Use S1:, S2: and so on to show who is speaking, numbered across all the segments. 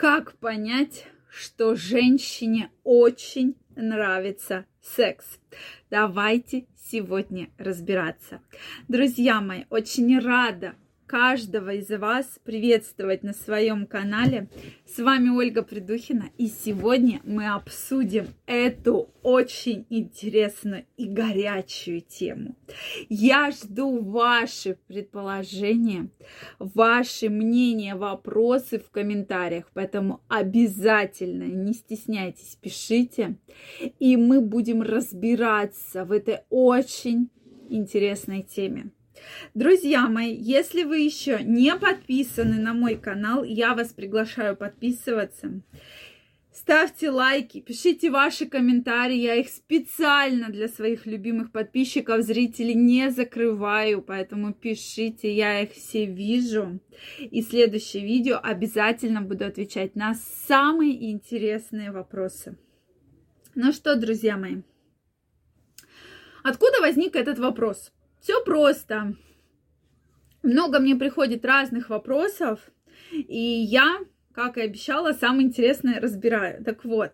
S1: Как понять, что женщине очень нравится секс? Давайте сегодня разбираться. Друзья мои, очень рада каждого из вас приветствовать на своем канале. С вами Ольга Придухина, и сегодня мы обсудим эту очень интересную и горячую тему. Я жду ваши предположения, ваши мнения, вопросы в комментариях, поэтому обязательно не стесняйтесь, пишите, и мы будем разбираться в этой очень интересной теме. Друзья мои, если вы еще не подписаны на мой канал, я вас приглашаю подписываться. Ставьте лайки, пишите ваши комментарии, я их специально для своих любимых подписчиков, зрителей не закрываю, поэтому пишите, я их все вижу. И следующее видео обязательно буду отвечать на самые интересные вопросы. Ну что, друзья мои, откуда возник этот вопрос? Все просто. Много мне приходит разных вопросов, и я, как и обещала, самое интересное разбираю. Так вот,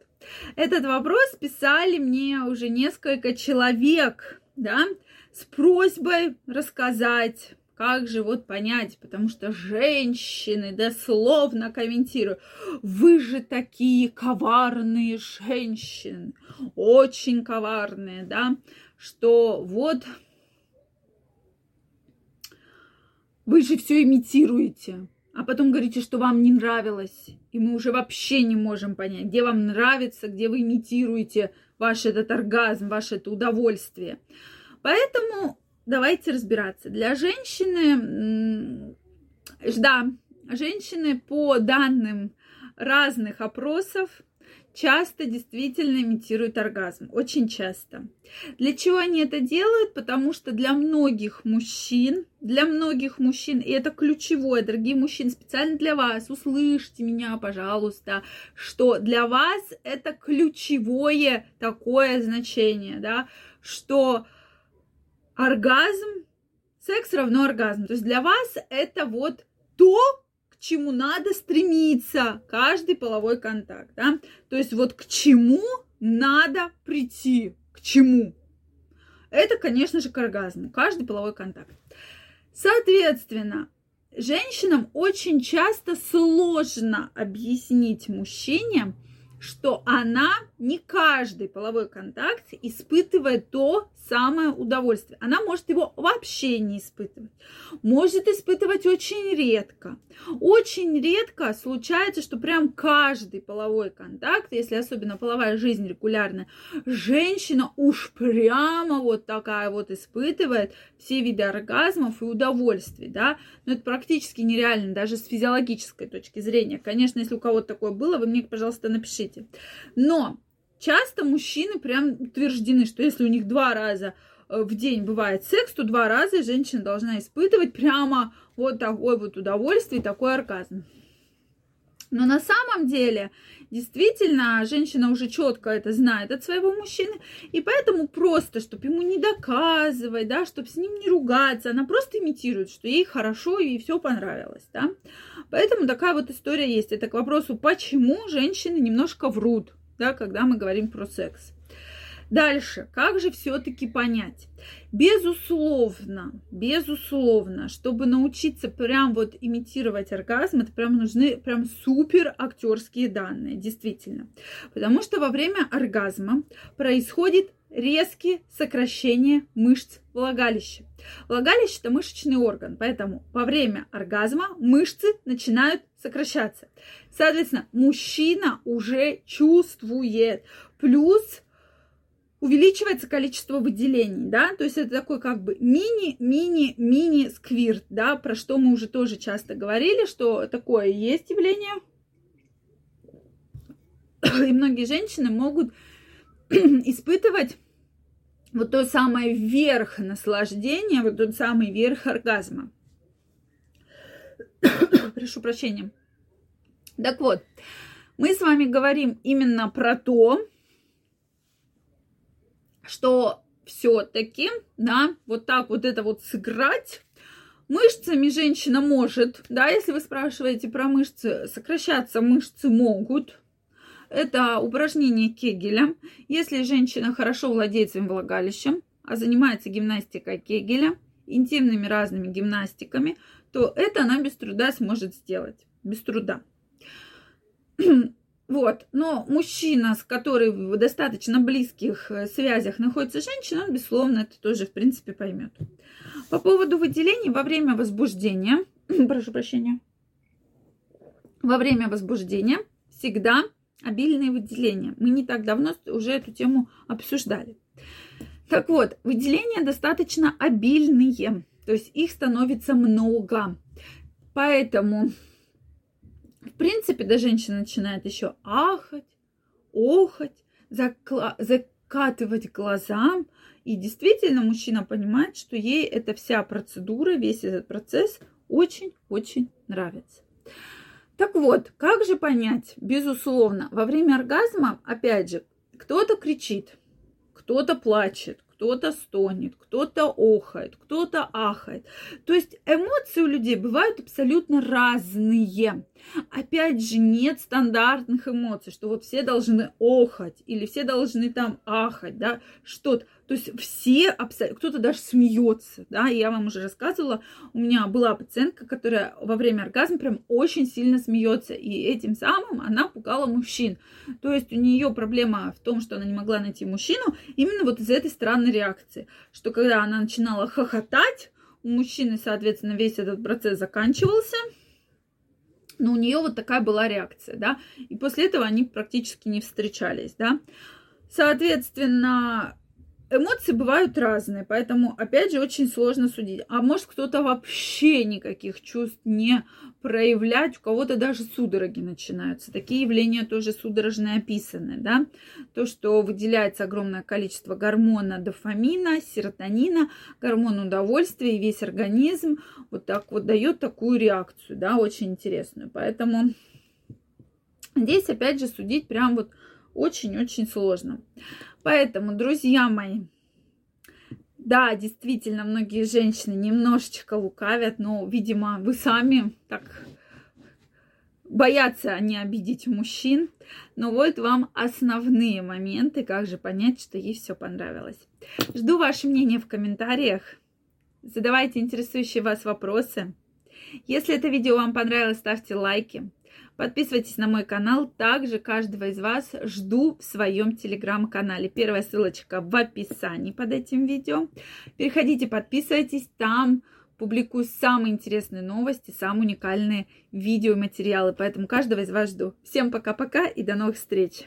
S1: этот вопрос писали мне уже несколько человек, да, с просьбой рассказать, как же вот понять, потому что женщины дословно комментируют, вы же такие коварные женщины, очень коварные, да, что вот Вы же все имитируете. А потом говорите, что вам не нравилось. И мы уже вообще не можем понять, где вам нравится, где вы имитируете ваш этот оргазм, ваше это удовольствие. Поэтому давайте разбираться. Для женщины, да, женщины по данным разных опросов часто действительно имитируют оргазм. Очень часто. Для чего они это делают? Потому что для многих мужчин, для многих мужчин, и это ключевое, дорогие мужчины, специально для вас, услышьте меня, пожалуйста, что для вас это ключевое такое значение, да, что оргазм, секс равно оргазм. То есть для вас это вот то, чему надо стремиться, каждый половой контакт, да, то есть вот к чему надо прийти, к чему. Это, конечно же, к оргазму, каждый половой контакт. Соответственно, женщинам очень часто сложно объяснить мужчине, что она не каждый половой контакт испытывает то самое удовольствие. Она может его вообще не испытывать. Может испытывать очень редко. Очень редко случается, что прям каждый половой контакт, если особенно половая жизнь регулярная, женщина уж прямо вот такая вот испытывает все виды оргазмов и удовольствий, да. Но это практически нереально, даже с физиологической точки зрения. Конечно, если у кого-то такое было, вы мне, пожалуйста, напишите. Но часто мужчины прям утверждены, что если у них два раза э, в день бывает секс, то два раза женщина должна испытывать прямо вот такое вот удовольствие, такой оргазм. Но на самом деле, действительно, женщина уже четко это знает от своего мужчины, и поэтому просто, чтобы ему не доказывать, да, чтобы с ним не ругаться, она просто имитирует, что ей хорошо и все понравилось, да. Поэтому такая вот история есть. Это к вопросу, почему женщины немножко врут да, когда мы говорим про секс. Дальше, как же все-таки понять? Безусловно, безусловно, чтобы научиться прям вот имитировать оргазм, это прям нужны прям супер актерские данные, действительно. Потому что во время оргазма происходит резкие сокращения мышц влагалища. Влагалище – это мышечный орган, поэтому во время оргазма мышцы начинают сокращаться. Соответственно, мужчина уже чувствует. Плюс увеличивается количество выделений, да, то есть это такой как бы мини-мини-мини сквирт, да, про что мы уже тоже часто говорили, что такое есть явление. И многие женщины могут испытывать вот то самое верх наслаждения, вот тот самый верх оргазма. Прошу прощения. Так вот, мы с вами говорим именно про то, что все-таки, да, вот так вот это вот сыграть Мышцами женщина может, да, если вы спрашиваете про мышцы, сокращаться мышцы могут. Это упражнение Кегеля. Если женщина хорошо владеет своим влагалищем, а занимается гимнастикой Кегеля, интимными разными гимнастиками, то это она без труда сможет сделать. Без труда. Вот. Но мужчина, с которым в достаточно близких э, связях находится женщина, он, безусловно, это тоже, в принципе, поймет. По поводу выделений во время возбуждения, прошу прощения, во время возбуждения всегда обильные выделения. Мы не так давно уже эту тему обсуждали. Так вот, выделения достаточно обильные, то есть их становится много. Поэтому, в принципе, да, женщина начинает еще ахать, охать, закла- закатывать глазам. И действительно, мужчина понимает, что ей эта вся процедура, весь этот процесс очень-очень нравится. Так вот, как же понять, безусловно, во время оргазма, опять же, кто-то кричит, кто-то плачет, кто-то стонет, кто-то охает, кто-то ахает. То есть эмоции у людей бывают абсолютно разные. Опять же, нет стандартных эмоций, что вот все должны охать или все должны там ахать, да, что-то. То есть все абсолютно, кто-то даже смеется, да, я вам уже рассказывала, у меня была пациентка, которая во время оргазма прям очень сильно смеется, и этим самым она пугала мужчин. То есть у нее проблема в том, что она не могла найти мужчину именно вот из этой странной реакции, что когда она начинала хохотать, у мужчины, соответственно, весь этот процесс заканчивался, но у нее вот такая была реакция, да, и после этого они практически не встречались, да. Соответственно, эмоции бывают разные, поэтому, опять же, очень сложно судить. А может, кто-то вообще никаких чувств не проявлять, у кого-то даже судороги начинаются. Такие явления тоже судорожные описаны, да. То, что выделяется огромное количество гормона дофамина, серотонина, гормон удовольствия, и весь организм вот так вот дает такую реакцию, да, очень интересную. Поэтому здесь, опять же, судить прям вот очень-очень сложно. Поэтому, друзья мои, да, действительно, многие женщины немножечко лукавят, но, видимо, вы сами так боятся не обидеть мужчин. Но вот вам основные моменты, как же понять, что ей все понравилось. Жду ваше мнение в комментариях. Задавайте интересующие вас вопросы. Если это видео вам понравилось, ставьте лайки. Подписывайтесь на мой канал. Также каждого из вас жду в своем телеграм-канале. Первая ссылочка в описании под этим видео. Переходите, подписывайтесь. Там публикую самые интересные новости, самые уникальные видео и материалы. Поэтому каждого из вас жду. Всем пока-пока и до новых встреч!